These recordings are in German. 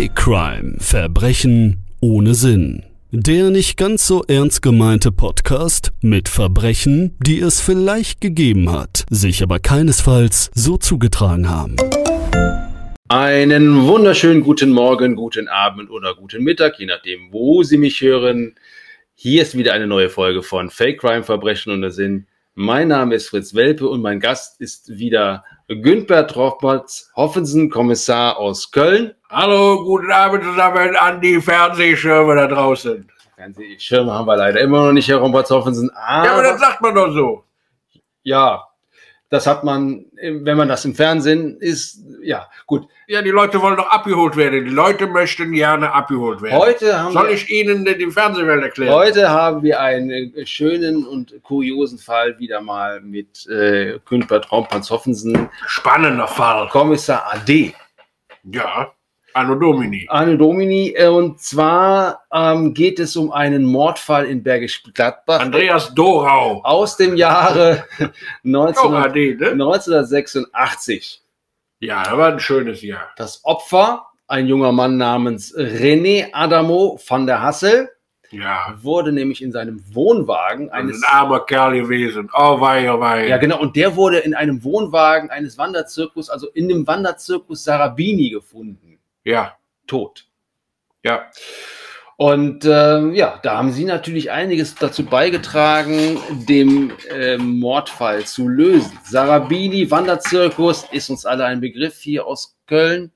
Fake Crime Verbrechen ohne Sinn. Der nicht ganz so ernst gemeinte Podcast mit Verbrechen, die es vielleicht gegeben hat, sich aber keinesfalls so zugetragen haben. Einen wunderschönen guten Morgen, guten Abend oder guten Mittag, je nachdem, wo Sie mich hören. Hier ist wieder eine neue Folge von Fake Crime Verbrechen ohne Sinn. Mein Name ist Fritz Welpe und mein Gast ist wieder Günther Trochmatz, Hoffensen, Kommissar aus Köln. Hallo, guten Abend zusammen an die Fernsehschirme da draußen. Fernsehschirme haben wir leider immer noch nicht, Herr Rompertz Hoffensen. Ja, aber das sagt man doch so. Ja, das hat man, wenn man das im Fernsehen ist, ja, gut. Ja, die Leute wollen doch abgeholt werden. Die Leute möchten gerne abgeholt werden. Heute haben Soll wir, ich Ihnen die Fernsehwelt erklären? heute haben wir einen schönen und kuriosen Fall wieder mal mit äh, Günther Trompatz Hoffensen, Spannender Fall. Kommissar AD. Ja, Anno Domini. Anno Domini. äh, Und zwar ähm, geht es um einen Mordfall in Bergisch Gladbach Andreas Dorau. aus dem Jahre 19, Auch AD, ne? 1986. Ja, das war ein schönes Jahr. Das Opfer, ein junger Mann namens René Adamo van der Hassel, Ja. wurde nämlich in seinem Wohnwagen Ein eines armer Kerl gewesen. Oh wei, oh wei. ja genau und der wurde in einem Wohnwagen eines Wanderzirkus, also in dem Wanderzirkus Sarabini gefunden, ja. tot. Ja. Und ähm, ja, da haben Sie natürlich einiges dazu beigetragen, dem ähm, Mordfall zu lösen. Sarabini, Wanderzirkus, ist uns alle ein Begriff hier aus Köln.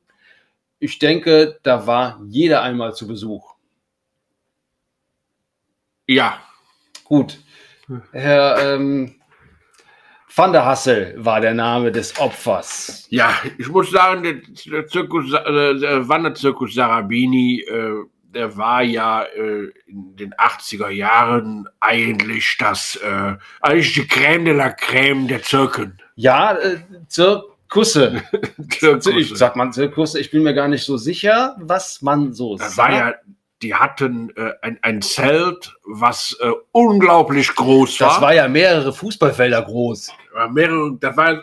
Ich denke, da war jeder einmal zu Besuch. Ja. Gut. Herr ähm, Van der Hassel war der Name des Opfers. Ja, ich muss sagen, der, Zirkus, äh, der Wanderzirkus Sarabini, äh, der war ja äh, in den 80er Jahren eigentlich das, äh, eigentlich die Crème de la Crème der Zirken. Ja, Zirkusse. Zirkusse. Ich sag mal Zirkusse, ich bin mir gar nicht so sicher, was man so Das sagt. war ja, die hatten äh, ein, ein Zelt, was äh, unglaublich groß war. Das war ja mehrere Fußballfelder groß. War mehrere, das war äh,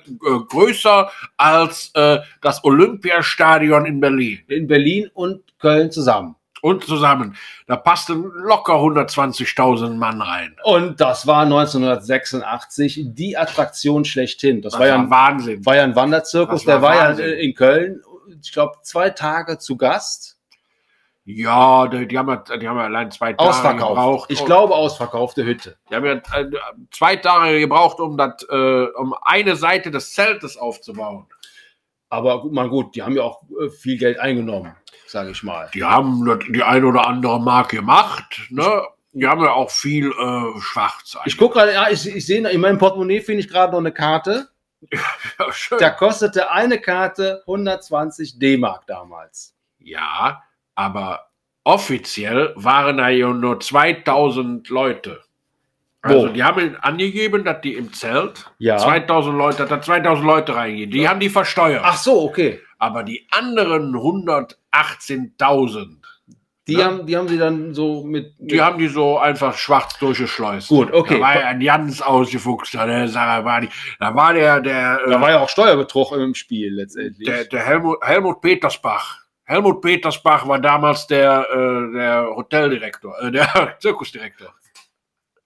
größer als äh, das Olympiastadion in Berlin. In Berlin und Köln zusammen. Und zusammen. Da passten locker 120.000 Mann rein. Und das war 1986 die Attraktion schlechthin. Das, Das war ja ein, Wahnsinn. war ja ein Wanderzirkus. War Der war Wahnsinn. ja äh, in Köln, ich glaube, zwei Tage zu Gast. Ja, die, die, haben, ja- die haben ja allein zwei Tage Ausverkauft. gebraucht. Ich glaube, ausverkaufte Hütte. Die haben ja äh, zwei Tage gebraucht, um, das, äh, um eine Seite des Zeltes aufzubauen. Aber gut, mal gut, die haben ja auch äh, viel Geld eingenommen, sage ich mal. Die haben die ein oder andere Mark gemacht. Ne? Die haben ja auch viel äh, schwarz. Ich gucke gerade, ja, ich, ich sehe, in meinem Portemonnaie finde ich gerade noch eine Karte. Ja, schön. Da kostete eine Karte 120 D-Mark damals. ja, aber offiziell waren da ja nur 2000 Leute. Also Wo? die haben angegeben, dass die im Zelt Ja. 2000 Leute, dass da 2000 Leute reingehen. Die haben die versteuert. Ach so, okay. Aber die anderen 118.000, Die, Ja. haben, die haben sie dann so mit. die haben die so einfach schwarz durchgeschleust. Gut, okay. Da war ja ein ausgefuchster, der Sarabani. Da war der, der, da äh, war ja auch Steuerbetrug im Spiel letztendlich. der, der Helmut, Helmut Petersbach. Helmut Petersbach war damals der, äh, der Hoteldirektor, äh, der Zirkusdirektor.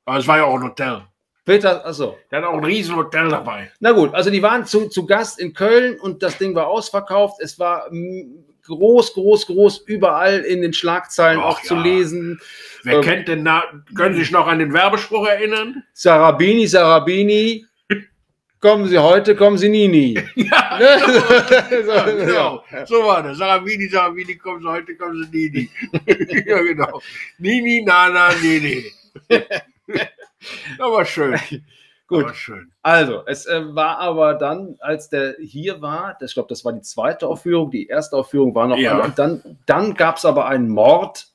Aber es war ja auch ein Hotel. Peter, achso. Der hat auch ein riesen Hotel dabei. Na gut, also die waren zu, zu Gast in Köln und das Ding war ausverkauft. Es war mm, groß, groß, groß, überall in den Schlagzeilen Ach auch zu ja. lesen. Wer Ähm, kennt den Na Können Sie sich noch an den Werbespruch erinnern? Sarabini, Sarabini, kommen Sie heute, kommen Sie nie, nie. Ja, Ne? ja, so, genau. So war das. Sarabini, Sarabini, kommen Sie heute, kommen Sie Nini. ja, genau. Nini, Nana, Nini. Das war schön. Gut. War schön. Also, es äh, war aber dann, als der hier war, das, ich glaube, das war die zweite Aufführung, die erste Aufführung war noch, Ja. und dann, dann gab es aber einen Mord.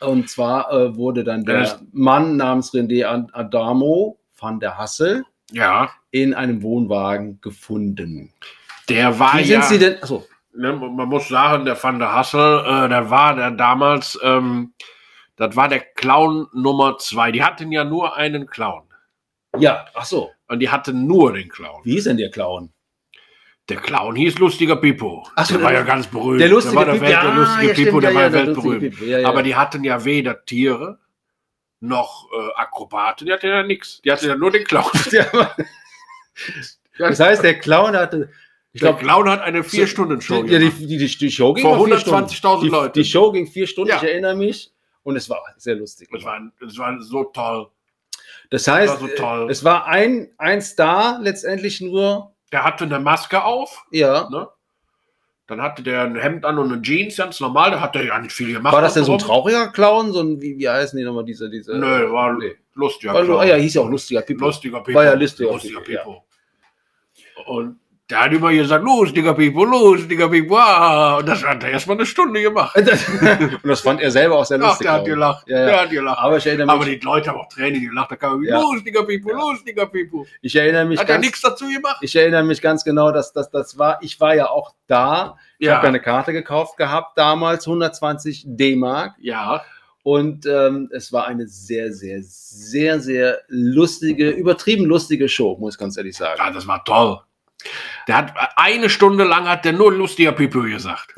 Und zwar äh, wurde dann der Das- Mann namens René Ad- Adamo van der Hassel Ja, in einem Wohnwagen gefunden. der war Wie ja. sind Sie denn? Achso, ne, man muss sagen, der Van der Hassel, äh, der war der damals, ähm, das war der Clown Nummer zwei. Die hatten ja nur einen Clown. ja, ach so. Und die hatten nur den Clown. Wie ist denn der Clown? Der Clown hieß lustiger Pipo. Ach so, der war der- ja ganz berühmt. Der lustige der war der, Pipo. Welt, der Ja, lustige ja, Pipo, stimmt, der ja, war ja, weltberühmt. Pipo, ja, ja. Aber die hatten ja weder Tiere noch äh, Akrobaten, die hatten ja nichts. Die hatten ja nur den Clown. das heißt, der Clown hatte, ich der glaube, Clown hat eine Vier-Stunden-Show die, die, gemacht. die, die, die Show ging Vor mal vier Stunden. 120.000 die, Leuten. Die Show ging vier Stunden, Ja. ich erinnere mich. Und es war sehr lustig. Das war, das war so toll. Das heißt, war so toll. es war ein, ein Star letztendlich nur. Der hatte eine Maske auf, Ja. ne? Dann hatte der ein Hemd an und eine Jeans, ganz normal. Da hat er ja nicht viel gemacht. War das denn so ein trauriger Clown? So ein, wie, wie heißen die nochmal diese, diese? Nö, war Nee. lustiger War, Clown. ah, ja, hieß ja auch lustiger Pipo. Lustiger Pipo. War ja lustiger lustiger Pipo, Pipo. Und der hat immer gesagt, lustiger Pipo, lustiger Pipo. Ah, und das hat er erst mal eine Stunde gemacht. und das fand er selber auch sehr Ach, lustig. der hat gelacht. Ja, ja. Der hat gelacht. Aber ich erinnere mich, Aber die Leute haben auch Tränen gelacht. Da kam Ja. lustiger Pipo, Ja. lustiger Pipo. ich erinnere mich Hat er ganz, nichts dazu gemacht? ich erinnere mich ganz genau, dass das, das war, ich war ja auch da. Ich Ja. habe eine Karte gekauft gehabt, damals 120 D-Mark. Ja. Und ähm, es war eine sehr, sehr, sehr, sehr lustige, übertrieben lustige Show, muss ich ganz ehrlich sagen. ja, das war toll. Der hat eine Stunde lang hat der nur lustiger Pipo gesagt.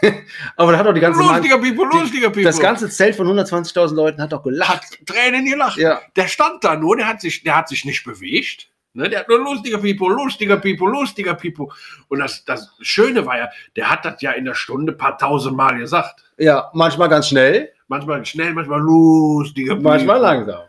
Aber da hat doch die ganze Lustiger Pipo, lustiger Pipo. das ganze Zelt von 120.000 Leuten hat doch gelacht. hat Tränen gelacht. Ja, Der stand da nur, der hat sich, der hat sich nicht bewegt. Ne, der hat nur lustiger Pipo, lustiger Pipo, lustiger Pipo. Und das, das Schöne war ja, der hat das ja in der Stunde ein paar tausend Mal gesagt. ja, manchmal ganz schnell, Manchmal schnell, manchmal lustiger Pipo. manchmal langsam.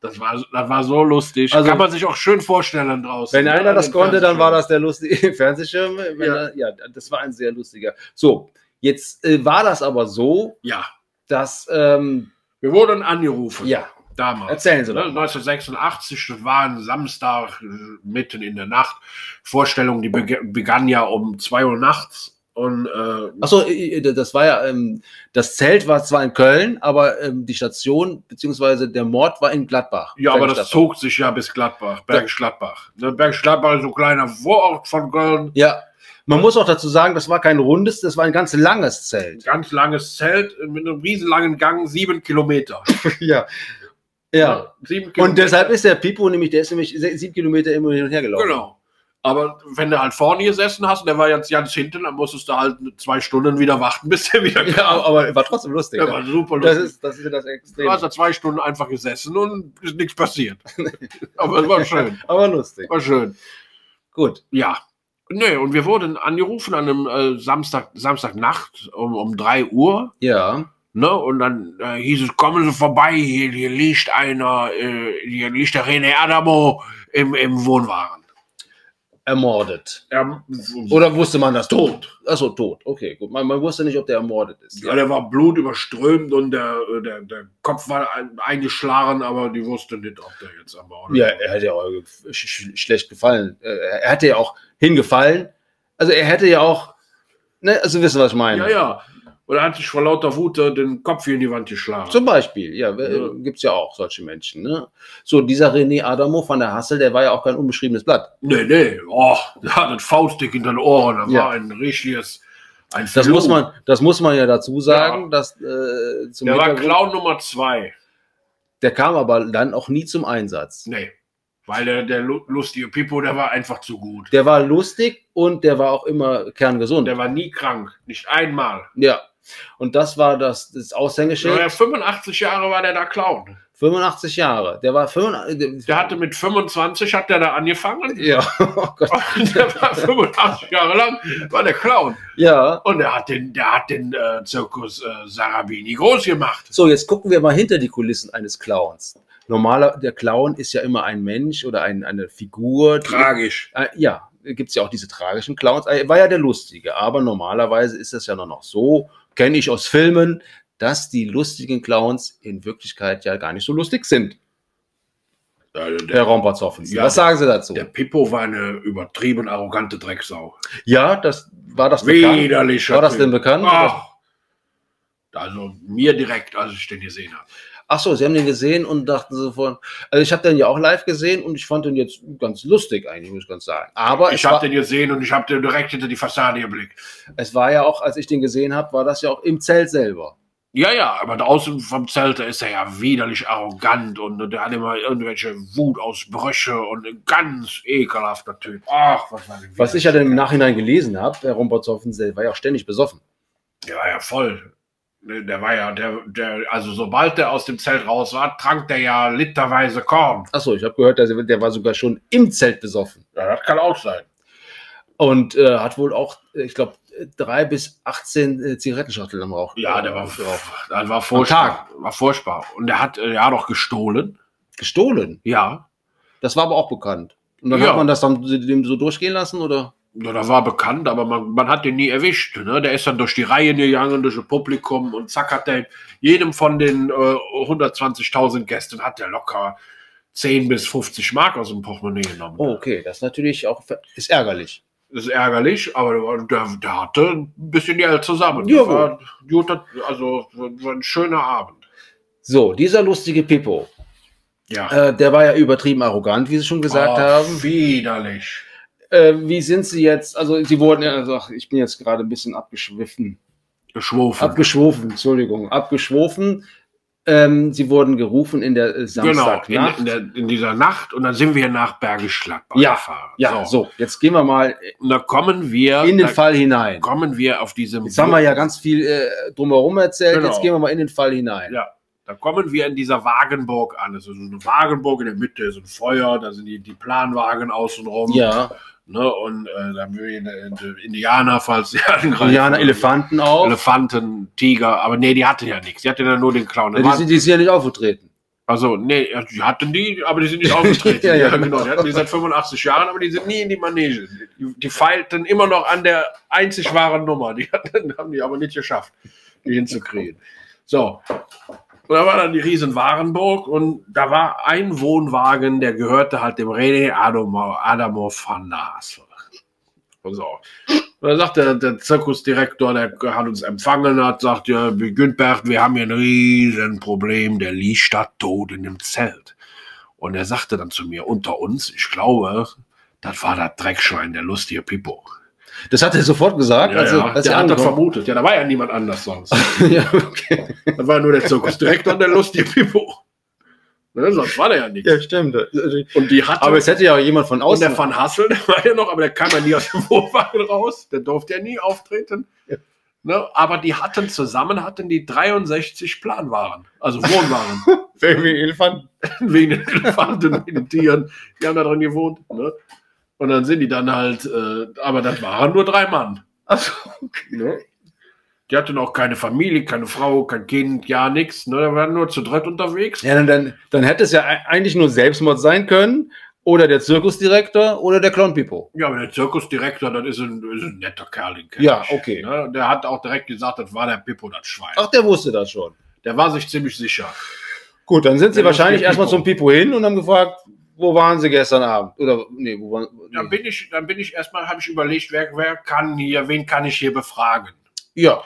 Das war, das war so lustig. Also- Kann man sich auch schön vorstellen draußen. Wenn ne, einer das konnte, dann war das der lustige Fernsehschirm. Ja. Er, ja, das war ein sehr lustiger. So, jetzt äh, war das aber so, Ja, dass, ähm, wir wurden angerufen. ja, Damals. erzählen Sie Ne, doch. mal. 1986, das war ein Samstag äh, mitten in der Nacht. Vorstellung, die beg begann ja um 2 Uhr nachts. Und äh, Achso, das war ja, ähm, das Zelt war zwar in Köln, aber ähm, die Station beziehungsweise der Mord war in Gladbach. ja, aber das zog sich ja bis Gladbach, Bergisch Gladbach. Ne, Bergisch Gladbach ist so ein kleiner Vorort von Köln. Ja, man muss auch dazu sagen, das war kein rundes, das war ein ganz langes Zelt. Ganz langes Zelt mit einem riesenlangen Gang, sieben Kilometer. ja. Ja. Sieben Und deshalb ist der Pipo nämlich, der ist nämlich sieben Kilometer immer hin und her gelaufen. Genau. Aber wenn du halt vorne gesessen hast und der war jetzt ganz hinten, dann musstest du halt zwei Stunden wieder warten, bis der wieder kam. Ja, aber, war trotzdem lustig. Der ne? war super das, lustig. ist, das ist ja das Du Extrem. hast da zwei Stunden einfach gesessen und ist nichts passiert. Aber es war schön. aber lustig. War schön. Gut. Ja. Nee, und wir wurden angerufen an einem äh, Samstag, Samstagnacht um, um 3 Uhr. Ja. Ne? Und dann äh, hieß es, kommen Sie vorbei, hier, hier liegt einer, äh, hier liegt der René Adamo im, im Wohnwagen. Ermordet. Er, Oder wusste man das? tot. Achso, tot. Okay, gut. Man, man wusste nicht, ob der ermordet ist. Ja, der war blutüberströmt und der, der, der Kopf war ein, eingeschlagen, aber die wusste nicht, ob der jetzt am Ort Ja, er hätte ja auch sch sch schlecht gefallen. Äh, Er hätte ja auch hingefallen. Also er hätte ja auch, ne, also wissen, was ich meine. ja, ja. Und er hat sich vor lauter Wut den Kopf hier in die Wand geschlagen. Zum Beispiel, ja, Ja. gibt es ja auch solche Menschen. Ne? So, dieser René Adamo von der Hassel, der war ja auch kein unbeschriebenes Blatt. Nee, nee. Oh, der hat einen Faustdick in den Ohren. Da Ja. war ein richtiges. Ein Das muss man, das muss man ja dazu sagen, dass äh, zum Der war Clown Nummer zwei. der kam aber dann auch nie zum Einsatz. Nee. Weil der, der lu- lustige Pippo, der war einfach zu gut. Der war lustig und der war auch immer kerngesund. Der war nie krank. Nicht einmal. ja. Und das war das, das Aushängeschild. Ja, 85 Jahre war der da Clown. 85 Jahre. Der war 85. Der hatte mit 25 hat der da angefangen. ja, oh der war 85 Jahre lang, war der Clown. ja. Und der hat den, der hat den äh, Zirkus äh, Sarabini groß gemacht. So, jetzt gucken wir mal hinter die Kulissen eines Clowns. Normaler, der Clown ist ja immer ein Mensch oder ein, eine Figur. Tragisch. Äh, ja, gibt es ja auch diese tragischen Clowns. Er war ja der Lustige, aber normalerweise ist es ja nur noch so, kenne ich aus Filmen, dass die lustigen Clowns in Wirklichkeit ja gar nicht so lustig sind. Also Herr der, Romperzoffen. Ja, Was sagen Sie dazu? der Pippo war eine übertrieben arrogante Drecksau. ja, das war das bekannt. Widerlicher. War das denn bekannt? Ach. Also mir direkt, als ich den gesehen habe. Ach so, Sie haben den gesehen und dachten so von, also ich habe den ja auch live gesehen und ich fand den jetzt ganz lustig eigentlich, muss ich ganz sagen. Aber Ich habe den gesehen und ich habe den direkt hinter die Fassade geblickt. es war ja auch, als ich den gesehen habe, war das ja auch im Zelt selber. Ja, ja, aber draußen vom Zelt da ist er ja widerlich arrogant und der hat immer irgendwelche Wutausbrüche und ein ganz ekelhafter Typ. Ach, was war denn Was ich ja dann im Nachhinein gelesen habe, der Rompertsoffen, der war ja auch ständig besoffen. Der war ja voll. Der der war ja, der, der, also sobald der aus dem Zelt raus war, trank der ja literweise Korn. Achso, ich habe gehört, dass er, der war sogar schon im Zelt besoffen. Ja, das kann auch sein. Und äh, hat wohl auch, äh, ich glaube, drei bis 18 äh, Zigarettenschachteln am Rauch. Ja, der war, drauf. das war furchtbar. War furchtbar. Und der hat äh, ja doch gestohlen. Gestohlen. Ja. Das war aber auch bekannt. Und dann Ja. hat man das dann dem so durchgehen lassen, oder? Ja, das war bekannt, aber man, man hat den nie erwischt. Ne? Der ist dann durch die Reihen gegangen, durch das Publikum und zack hat der jedem von den äh, 120.000 Gästen hat der locker 10 bis 50 Mark aus dem Portemonnaie genommen. Oh, okay, das ist natürlich auch ist ärgerlich. Das ist ärgerlich, aber der, der, hatte ein bisschen Geld zusammen. Ja, war, also war ein schöner Abend. So, dieser lustige Pippo, Ja. äh, der war ja übertrieben arrogant, wie Sie schon gesagt Oh, haben. Widerlich. Äh, wie sind Sie jetzt? Also, Sie wurden ja, also, ach, ich bin jetzt gerade ein bisschen abgeschwiffen. Geschwofen. Abgeschwofen, Entschuldigung, abgeschwofen. Ähm, Sie wurden gerufen in der äh, genau, Samstagnacht. in, in, der, in dieser Nacht und dann sind wir nach Bergisch Gladbach Ja, gefahren. Ja, so. jetzt gehen wir mal Und da kommen wir, in den Fall hinein. kommen wir auf diesem Jetzt haben wir ja ganz viel äh, drumherum erzählt, Genau. jetzt gehen wir mal in den Fall hinein. Ja, da kommen wir in dieser Wagenburg an. Es ist so eine Wagenburg in der Mitte, ist ein Feuer, da sind die, die Planwagen außenrum. Ja, Ne, und äh, da haben wir in, in, Indianer, falls sie angreifen. Indianer, Elefanten auch. Elefanten, Tiger, aber nee, die hatten ja nichts. Die hatten ja nur den Clown. Ja, die, sind, die sind ja nicht aufgetreten. also, nee, die hatten die, aber die sind nicht aufgetreten. Ja, ja, ja. genau. Die hatten die seit 85 Jahren, aber die sind nie in die Manege. Die, die feilten immer noch an der einzig wahren Nummer. Die hatten, haben die aber nicht geschafft, die hinzukriegen. So. Und da war dann die riesen Warenburg und da war ein Wohnwagen, der gehörte halt dem René Adamo, van Naas. Und so. Und dann sagt der, der Zirkusdirektor, der hat uns empfangen, hat sagt, ja, Güntbert, wir haben hier ein riesen Problem, der liegt da tot in dem Zelt. Und er sagte dann zu mir, unter uns, ich glaube, das war das Dreckschwein, der lustige Pippo. Das hat er sofort gesagt. Ja, also, ja, der er hat das vermutet. Ja, da war ja niemand anders sonst. ja, okay. Das war nur der Zirkusdirektor und der lustige Pippo. Ne, sonst war der ja nicht. Ja, stimmt. Und die hatte, Aber es hätte ja auch jemand von und außen. der Van Hassel, der war ja noch, aber der kam ja nie aus dem Wohnwagen raus. Der durfte ja nie auftreten. Ja. Ne, aber die hatten zusammen, hatten die 63 Planwaren. Also Wohnwaren. Wegen Elefanten. wegen den Elefanten, wegen den Tieren. Die haben da drin gewohnt. Ne? Und dann sind die dann halt, äh, aber das waren nur drei Mann. Achso. Ne? Die hatten auch keine Familie, keine Frau, kein Kind, ja nichts. Ne? Da waren nur zu dritt unterwegs. Ja, dann, dann, dann hätte es ja eigentlich nur Selbstmord sein können. Oder der Zirkusdirektor oder der Clown Pippo. Ja, aber der Zirkusdirektor, das ist ein, ist ein netter Kerl, den Ja, ich. okay. Ne? Der hat auch direkt gesagt, das war der Pippo, das Schwein. Ach, der wusste das schon. Der war sich ziemlich sicher. Gut, dann sind sie Der wahrscheinlich erstmal zum Pippo hin und haben gefragt, wo waren sie gestern Abend? Oder, nee, wo waren Dann nee. bin ich, dann bin ich erstmal, habe ich überlegt, wer, wer kann hier, wen kann ich hier befragen? Ja.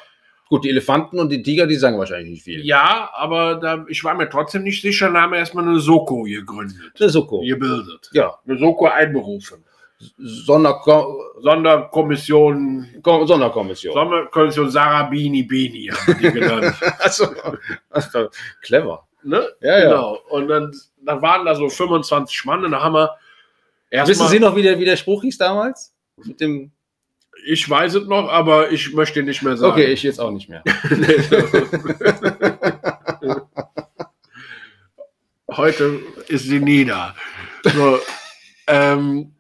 Gut, die Elefanten und die Tiger, die sagen wahrscheinlich nicht viel. Ja, aber da, ich war mir trotzdem nicht sicher, dann haben wir erstmal eine Soko gegründet, ist okay. gebildet. Ja. Eine Soko einberufen. Sonderko Sonderkommission, Ko- Sonderkommission. Sonderkommission Sarabini Bini haben wir die genannt. Also, also, clever. Ne? Ja, ja. Genau. Und dann, dann waren da so 25 Mann und da haben wir Wissen Sie noch, wie der, wie der Spruch hieß damals? Mit dem. ich weiß es noch, aber ich möchte nicht mehr sagen. Okay, ich jetzt auch nicht mehr. Heute ist sie nie da. So, ähm,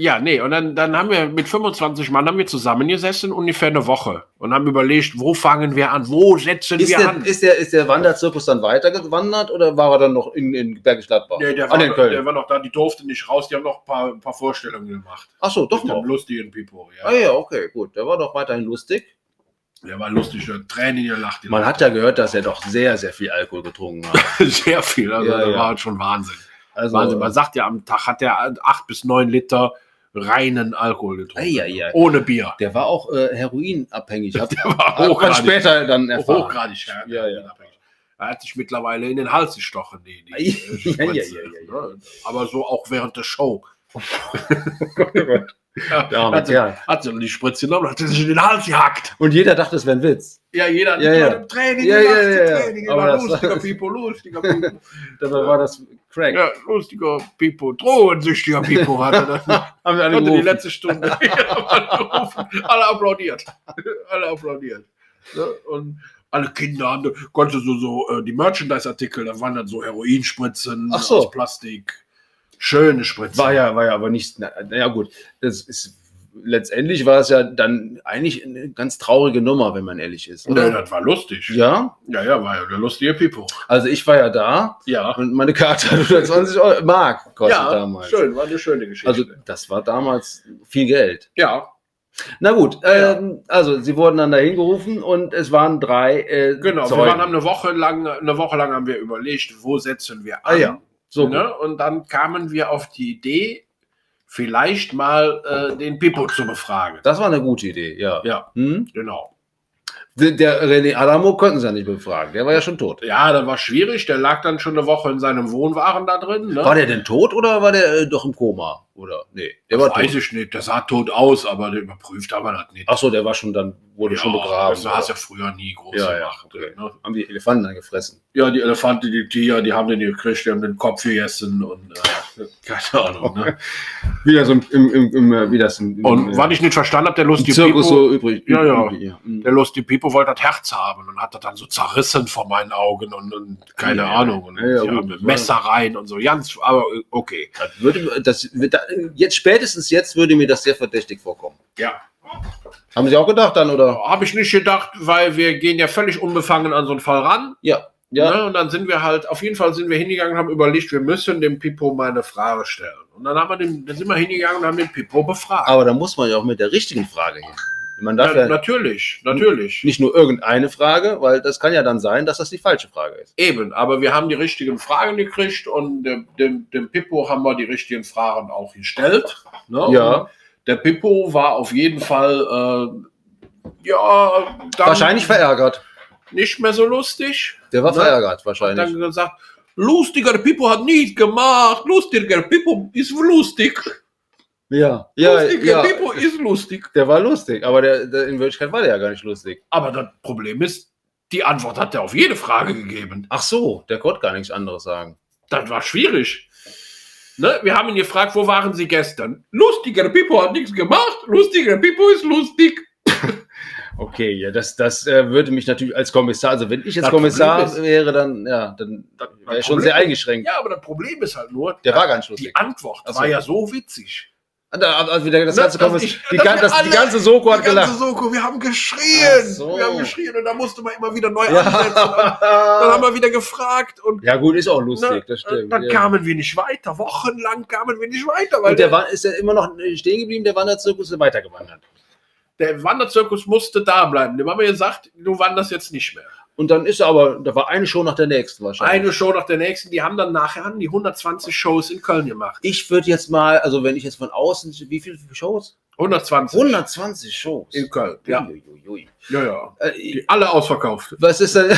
ja, nee, und dann, dann haben wir mit 25 Mann haben wir zusammengesessen, ungefähr eine Woche, und haben überlegt, wo fangen wir an, wo setzen Ist wir der, an. ist, der, ist der Wanderzirkus dann weitergewandert oder war er dann noch in, in Bergisch Gladbach? nee, der, Ah, war, Köln. der war noch da, die durften nicht raus, die haben noch ein paar, ein paar Vorstellungen gemacht. Ach so, doch Mit noch. lustigen Pipo, ja. Ah ja, okay, gut. Der war doch weiterhin lustig. Der war lustig, der Tränen gelacht. Man hat ja gehört, dass er doch sehr, sehr viel Alkohol getrunken hat. sehr viel, also Ja, das ja. war halt schon Wahnsinn. Also, Wahnsinn. Man sagt ja, am Tag hat der acht bis neun Liter reinen Alkohol getrunken. Ei, ei, ei. Ohne Bier. der war auch äh, heroinabhängig. Der war hat man später dann erfahren. hochgradig ja, Ja. Er hat sich mittlerweile in den Hals gestochen, die, die äh, ja, ja, ja, ja. ne? Aber so auch während der Show. Oh Gott, oh Gott. Ja, arme hat, sie, hat sie die Spritze genommen und hat sie sich in den Hals gehackt. Und jeder dachte, es wäre ein Witz. Ja, jeder hat Ja, ja. kleine Training Ja, gemacht, ja, ja, ja. Training Aber gemacht. das- Lustiger Pipo, lustiger Pipo. Dabei war das Crack. ja, lustiger Pipo, drohensüchtiger Pipo hat er das. Haben wir alle Hatte die letzte Stunde. alle, applaudiert. Alle applaudiert. Ne? Und alle Kinder haben, konnte so, so äh, die Merchandise-Artikel, da waren dann so Heroinspritzen so. aus Plastik. Schöne Spritzen. War ja, war ja aber nicht, na, na ja gut, das ist, letztendlich war es ja dann eigentlich eine ganz traurige Nummer, wenn man ehrlich ist. Ja, Oder? das war lustig. Ja, ja, ja, war ja der lustige Pipo. also ich war ja da Ja. und meine Karte hat 120 Euro, Mark kostet Ja, damals. schön, war eine schöne Geschichte. Also das war damals viel Geld. ja, Na gut, Ja. ähm, also sie wurden dann dahin gerufen und es waren drei äh, genau. Zeugen. Wir waren haben eine Woche lang, eine Woche lang haben wir überlegt, wo setzen wir Ah an. ja, so ne? Und dann kamen wir auf die Idee, vielleicht mal äh, den Pipo zu befragen. Das war eine gute Idee, ja. Ja, Hm? genau. Der, der René Adamo konnten sie ja nicht befragen, der war ja schon tot. Ja, das war schwierig. Der lag dann schon eine Woche in seinem Wohnwagen da drin. Ne? War der denn tot oder war der äh, doch im Koma? Oder? Nee, der war weiß tot. ich nicht. Der sah tot aus, aber der überprüft aber das nicht. Ach so, der war schon dann, wurde schon begraben. Das hast ja früher nie groß Ja, ja, gemacht. okay. Ne? Haben die Elefanten dann gefressen. Ja, die Elefanten, die Tiger, die haben den gekriegt, die haben den Kopf gegessen und äh, keine Ahnung. Ne? Wieder so im, im, im, äh, wie das im, Und im, was ich nicht verstanden habe, der lustige Pipo, so übrig. Ja, ja. ja. Mhm. der lustige Pipo wollte das Herz haben und hat das dann so zerrissen vor meinen Augen und, und keine Ja, Ahnung. Und ja, ja, ja, mit war- Messer rein und so. Ganz, aber äh, okay. Das würde, das, jetzt spätestens jetzt würde mir das sehr verdächtig vorkommen. Ja. Haben Sie auch gedacht dann, oder? Habe ich nicht gedacht, weil wir gehen ja völlig unbefangen an so einen Fall ran. Ja. Ja. Ne? Und dann sind wir halt, auf jeden Fall sind wir hingegangen und haben überlegt, wir müssen dem Pipo mal eine Frage stellen. Und dann haben wir den, dann sind wir hingegangen und haben den Pipo befragt. Aber da muss man ja auch mit der richtigen Frage hin. Man darf Na, ja natürlich, natürlich. nicht nur irgendeine Frage, weil das kann ja dann sein, dass das die falsche Frage ist. Eben, aber wir haben die richtigen Fragen gekriegt und dem, dem, dem Pippo haben wir die richtigen Fragen auch gestellt. Ne? Ja. Und der Pippo war auf jeden Fall, äh, ja, Wahrscheinlich verärgert. nicht mehr so lustig. Der war Ne? verärgert, Und wahrscheinlich. dann gesagt, lustiger Pippo hat nicht gemacht, lustiger Pippo ist lustig. Ja, ja, lustiger ja. Pippo ist lustig. Der war lustig, aber der, der, in Wirklichkeit war der ja gar nicht lustig. Aber das Problem ist, die Antwort hat er auf jede Frage gegeben. Ach so, der konnte gar nichts anderes sagen. Das war schwierig. Ne? Wir haben ihn gefragt, wo waren Sie gestern? Lustiger Pippo hat nichts gemacht. Lustiger Pippo ist lustig. Okay, ja, das, das äh, würde mich natürlich als Kommissar, also wenn ich jetzt Das Kommissar ist- wäre, dann, ja, dann Das- wäre das schon sehr eingeschränkt. Ja, aber das Problem ist halt nur, Der war gar nicht die lustig. Antwort so. war ja so witzig. Also wieder das Ne, ganze Kommissar, ich- die, das, die alle- ganze Soko hat Die ganze gelacht. Soko, wir haben geschrien. So. Wir haben geschrien und da musste man immer wieder neu ansetzen. dann haben wir wieder gefragt und Ja gut, ist auch lustig, ne, das stimmt. dann ja. kamen wir nicht weiter. Wochenlang kamen wir nicht weiter, Und der der, war, ist ja immer noch stehen geblieben, der Wanderzirkus ist weitergewandert. der Wanderzirkus musste da bleiben. Dem haben wir gesagt, du wanderst jetzt nicht mehr. Und dann ist er aber, da war eine Show nach der nächsten wahrscheinlich. Eine Show nach der nächsten. Die haben dann nachher haben die 120 Shows in Köln gemacht. Ich würde jetzt mal, also wenn ich jetzt von außen, wie viele Shows? 120 120 Shows. in Köln. Ja, Uiuiui. ja, ja. Äh, Die alle ausverkauft. was ist denn?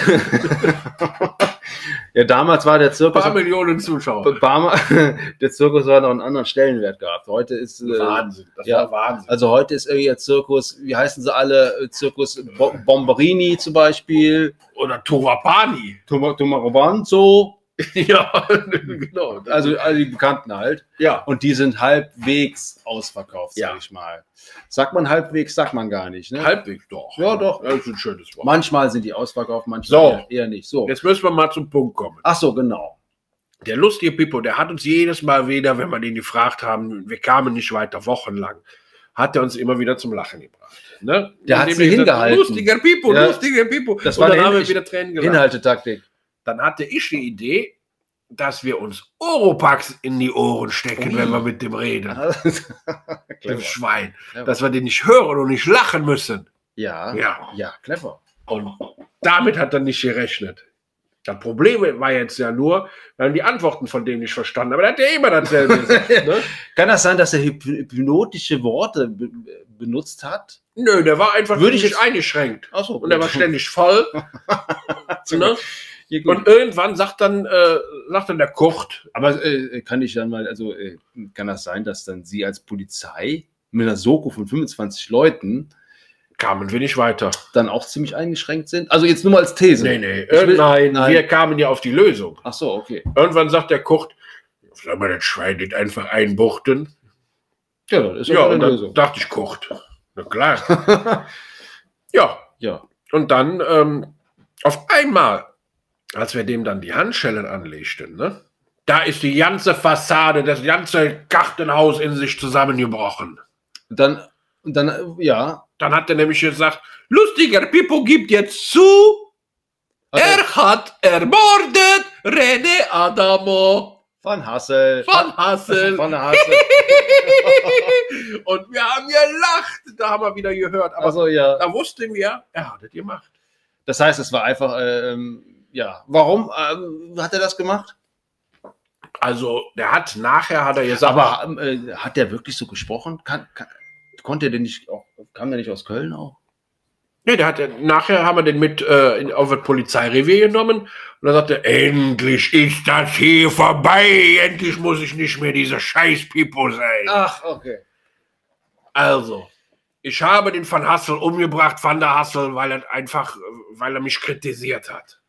ja, damals war der Ein Zirkus. paar Millionen Zuschauer. Barmer, der Zirkus war noch einen anderen Stellenwert gehabt. Heute ist, äh, Wahnsinn. Das ja. war Wahnsinn. also heute ist irgendwie der Zirkus, wie heißen sie alle? Äh, Zirkus Bo Bomberini zum Beispiel, Oder Torapani. Tomarobanzo, ja, genau. also alle die Bekannten halt. ja. Und die sind halbwegs ausverkauft, sag Ja. ich mal. Sagt man halbwegs, sagt man gar nicht. Ne? Halbwegs doch. Ja, doch. Das ist ein schönes Wort. Manchmal sind die ausverkauft, manchmal So. eher- nicht. So. Jetzt müssen wir mal zum Punkt kommen. Ach so, genau. Der lustige Pippo, der hat uns jedes Mal wieder, wenn wir ihn gefragt haben, wir kamen nicht weiter, wochenlang, hat er uns immer wieder zum Lachen gebracht. Ne? Der hat sie hingehalten. Lustiger Pippo, Ja. lustiger Pippo. Das Und war dann eine haben wir wieder Tränen gelacht. Inhaltetaktik. Dann hatte ich die Idee, dass wir uns Oropax in die Ohren stecken, Ui. wenn wir mit dem reden. Dem. Schwein. Clever. Dass wir den nicht hören und nicht lachen müssen. Ja, Ja. ja, clever. Und damit hat er nicht gerechnet. Das Problem war jetzt ja nur, wir haben die Antworten von dem nicht verstanden. Aber der hat ja immer dasselbe gesagt. Ne? Kann das sein, dass er hyp hypnotische Worte be benutzt hat? Nö, der war einfach Würde ich jetzt- eingeschränkt. Ach so. Und er war ständig voll. ne? Gut. Und irgendwann sagt dann, äh, sagt dann der Kurt, Aber äh, kann ich dann mal, also äh, kann das sein, dass dann Sie als Polizei mit einer Soko von 25 Leuten Kamen wir nicht weiter. dann auch ziemlich eingeschränkt sind? Also jetzt nur mal als These. Nee, nee. Will- Äh, nein, nein. wir kamen ja auf die Lösung. Ach so, okay. Irgendwann sagt der Kurt, soll man das Schwein nicht einfach einbuchten? Ja, das ist Ja, ja, und eine dann Lösung. dachte ich, Kurt. Na klar. ja, ja. und dann ähm, auf einmal, als wir dem dann die Handschellen anlegten, ne, da ist die ganze Fassade, das ganze Gartenhaus in sich zusammengebrochen. Dann, dann, ja. Dann hat er nämlich gesagt, lustiger Pippo gibt jetzt zu, Hat er- er hat ermordet René Adamo Van Hassel. von Hassel. Van Hassel. und wir haben gelacht, da haben wir wieder gehört. Aber Also ja. da wussten wir, er hat es gemacht. Das heißt, es war einfach, ähm, ja. Warum ähm, hat er das gemacht? Also, der hat nachher, hat er gesagt, Aber ähm, äh, hat der wirklich so gesprochen? Kann, kann, konnte er denn nicht auch, kam der nicht aus Köln auch? nee, der hat, nachher haben wir den mit äh, in, auf das Polizeirevier genommen und dann sagte er, endlich ist das hier vorbei, endlich muss ich nicht mehr dieser scheiß Pipo sein. Ach, okay. Also, ich habe den Van Hassel umgebracht, Van der Hassel, weil er einfach, äh, weil er mich kritisiert hat.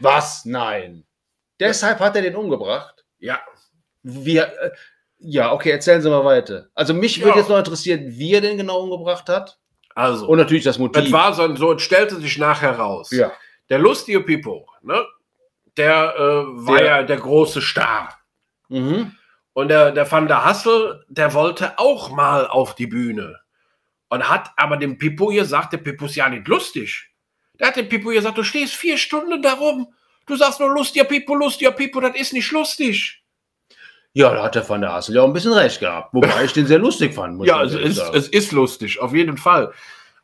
Was? Nein. Deshalb hat er den umgebracht? Ja, Wir, äh, ja, okay, erzählen Sie mal weiter. Also mich Ja. würde jetzt noch interessieren, wie er den genau umgebracht hat. also. Und natürlich das Motiv. Es war so, so, es stellte sich nachher raus. ja. Der lustige Pipo, ne? Der äh, war Der- ja der große Star. Mhm. Und der, der Van der Hassel, der wollte auch mal auf die Bühne. Und hat aber dem Pippo gesagt, der Pippo ist ja nicht lustig. Der hat dem Pippo gesagt, du stehst vier Stunden darum. Du sagst nur lustiger Pippo, lustiger Pippo, das ist nicht lustig. Ja, da hat der Van der Hassel ja auch ein bisschen recht gehabt. Wobei ich den sehr lustig fand. muss Ja, es ist, sagen. es ist lustig, auf jeden Fall.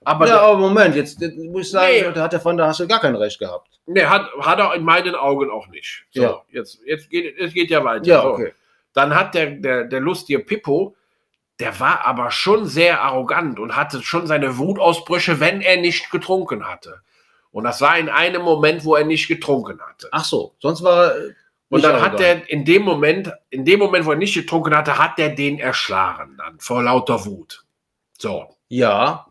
Aber ja, der, aber Moment, jetzt jetzt muss ich sagen, Nee. da hat der Van der Hassel gar kein Recht gehabt. nee, hat, hat er in meinen Augen auch nicht. So, Ja. jetzt, jetzt geht es geht ja weiter. Ja, so. okay. Dann hat der, der, der lustige Pippo, der war aber schon sehr arrogant und hatte schon seine Wutausbrüche, wenn er nicht getrunken hatte. Und das war in einem Moment, wo er nicht getrunken hatte. Ach so, sonst war er. Und dann hat er in dem Moment, in dem Moment, wo er nicht getrunken hatte, hat er den erschlagen dann vor lauter Wut. So. Ja,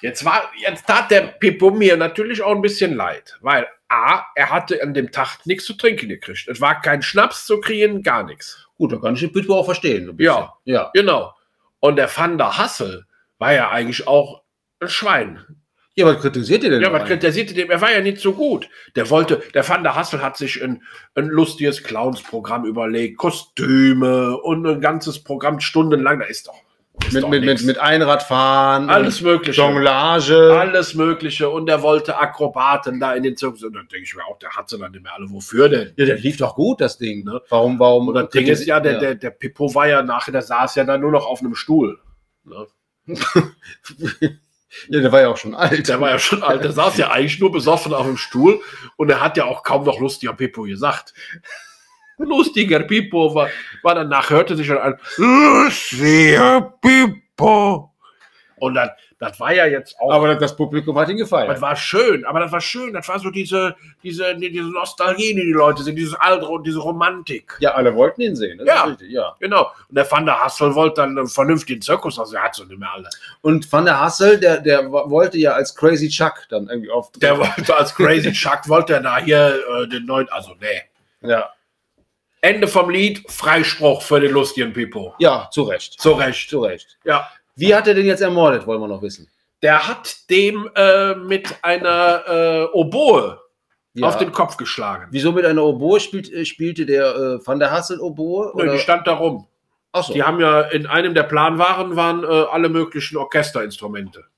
Jetzt war, jetzt tat der Pippo mir natürlich auch ein bisschen leid, weil A, er hatte an dem Tag nichts zu trinken gekriegt. Es war kein Schnaps zu kriegen, gar nichts. gut, da kann ich den Pitbull auch verstehen. Ja. Ja. Genau. Und der Van der Hassel war ja eigentlich auch ein Schwein. Ja, was kritisiert ihr denn? Ja, was eigentlich? kritisierte dem? Er war ja nicht so gut. Der wollte, der Van der Hassel hat sich ein, ein lustiges Clowns-Programm überlegt, Kostüme und ein ganzes Programm stundenlang. Da ist doch, ist mit, doch mit, mit, nix. mit Einradfahren, alles Mögliche. Jonglage. Alles Mögliche. Und er wollte Akrobaten da in den Zirkus. Und dann denke ich mir auch, der hat sie dann nicht mehr alle. Wofür denn? Ja, der lief doch gut, das Ding. Ne? Warum, warum? Und das Ding ist ja, der, der, der Pippo war ja nachher, der saß ja dann nur noch auf einem Stuhl. Ne? ja, der war ja auch schon alt. Der war ja schon alt, der saß ja eigentlich nur besoffen auf dem Stuhl und er hat ja auch kaum noch lustiger Pippo gesagt. Lustiger Pippo war, war danach, hörte sich dann an, lustiger Pippo. Und dann, das war ja jetzt auch, Aber das Publikum hat ihn das gefeiert. war schön, aber das war schön, das war so diese, diese, diese Nostalgie, die die Leute sind, dieses Alte und diese Romantik. Ja, alle wollten ihn sehen. Das Ja. richtig, ja. Genau. Und der Van der Hassel wollte dann einen vernünftigen Zirkus, also er hat so nicht mehr alle. Und Van der Hassel, der, der wollte ja als Crazy Chuck dann irgendwie auftreten. Der wollte als Crazy Chuck, wollte er da hier äh, den neuen, also nee. ja. Ende vom Lied, Freispruch für den lustigen Pipo. ja, zu Recht. Zu Recht. Zu Recht. Ja. Wie hat er den jetzt ermordet, wollen wir noch wissen. Der hat dem äh, mit einer äh, Oboe Ja. auf den Kopf geschlagen. Wieso mit einer Oboe spielt, äh, spielte der äh, Van der Hassel Oboe? Nö, die stand da rum. Achso. Die haben ja in einem der Planwaren waren äh, alle möglichen Orchesterinstrumente.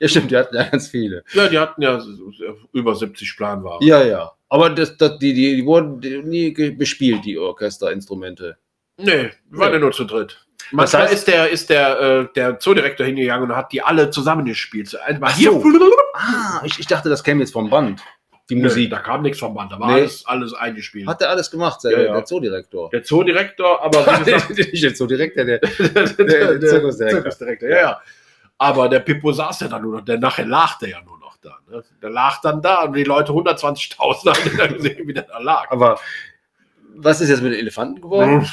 Ja, stimmt, die hatten ja ganz viele. Ja, die hatten ja so- so über 70 Planwaren. Ja, ja. Aber das, das, die, die, die wurden nie bespielt, die Orchesterinstrumente. Nee, waren Ja. ja nur zu dritt. Manchmal heißt- ist der, ist der, äh, der Zoodirektor hingegangen und hat die alle zusammengespielt. Einmal so. Ah, ich, ich dachte, das käme jetzt vom Band. Die Musik. Da kam nichts vom Band, da war Nee. alles, alles eingespielt. Hat er alles gemacht, der, Ja, ja. der Zoodirektor. der Zoodirektor, aber wie gesagt, Nicht der Zoodirektor, der, der, der Zirkusdirektor. Zirkusdirektor, ja, ja. Aber der Pippo saß ja dann nur noch, der nachher der ja nur noch da. Ne? Der lag dann da und die Leute 120.000 haben dann gesehen, wie der da lag. Aber was ist jetzt mit den Elefanten geworden?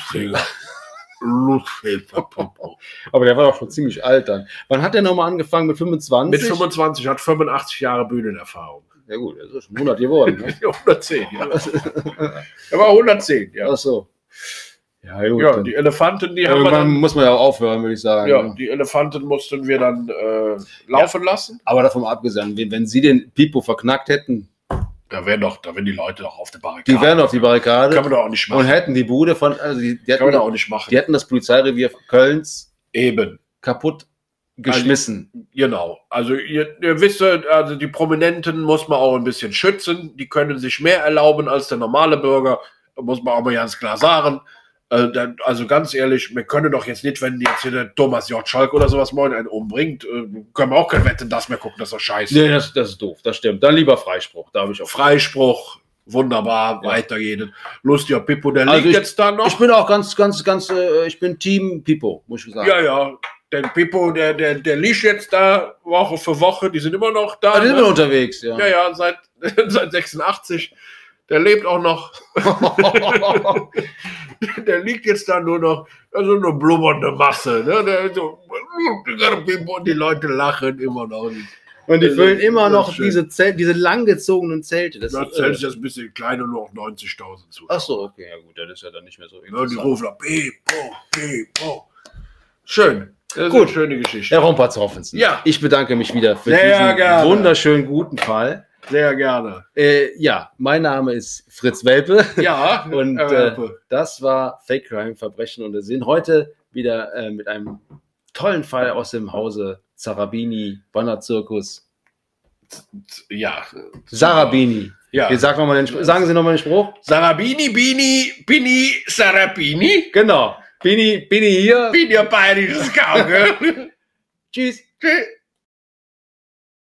Aber der war doch schon ziemlich alt dann. Wann hat der nochmal angefangen? Mit 25? Mit 25 hat 85 Jahre Bühnenerfahrung. Ja gut, das ist schon 100 geworden. Ne? 110, ja. Er war 110, ja. Ach so. Ja, gut. Ja, die Elefanten, die haben wir Irgendwann dann, muss man ja auch aufhören, würde ich sagen. ja, ne? die Elefanten mussten wir dann äh, laufen lassen. Aber davon abgesehen, wenn, wenn Sie den Pipo verknackt hätten, Da wären doch, da wären die Leute doch auf der Barrikade. die wären auf die Barrikade Können wir doch auch nicht und machen. hätten die Bude von, also die, die, Können wir doch auch hätten, nicht machen. die hätten das Polizeirevier Kölns Eben. kaputt geschmissen. Genau. Also ihr, ihr wisst, also die Prominenten muss man auch ein bisschen schützen. Die können sich mehr erlauben als der normale Bürger. Muss man auch mal ganz klar sagen. Äh, Also ganz ehrlich, wir können doch jetzt nicht, wenn jetzt hier der Thomas J. Schalk oder sowas morgen einen umbringt, äh, können wir auch kein Wetten, das mehr gucken, das ist doch scheiße. Nee, das, das ist doof, das stimmt. Dann lieber Freispruch, da habe ich auch. Freispruch, wunderbar, Ja. weitergehen. Lustiger Pippo, der Also liegt ich- jetzt da noch. Ich bin auch ganz, ganz, ganz, äh, ich bin Team Pipo, muss ich sagen. ja, ja, der Pippo, der, der, der liegt jetzt da Woche für Woche, die sind immer noch da. Ah, die sind ne? wir unterwegs, ja. Ja, ja, seit, seit 86. Der lebt auch noch. Der liegt jetzt da nur noch, also eine blubbernde Masse. Ne? Der, so, und die Leute lachen immer noch. Und die füllen ist- immer noch ist diese, Zelt, diese langgezogenen Zelte. Das Das ist, zählt äh, jetzt ein bisschen kleiner, nur auf 90.000 zu. Ach so, okay, ja gut, das ist ja dann nicht mehr so Ja, die rufen Pipo, Pipo. Schön. Das ist Gut. eine schöne Geschichte. Herr Rompatz-Hoffensen, Ja. ich bedanke mich wieder für Sehr diesen gerne. wunderschönen guten Fall. Sehr gerne. Äh, ja, mein Name ist Fritz Welpe Ja, und äh, das war Fake Crime, Verbrechen und Sinn. Heute wieder äh, mit einem tollen Fall aus dem Hause Zarabini, Wanderzirkus. ja. Sarabini. Ja. Ihr sagt noch mal den, sagen Sie nochmal den Spruch? Sarabini, Bini, Bini, Sarabini. Genau. Bini, Bini hier. Bin ja bayerisches Gauge. Tschüss. Tschüss.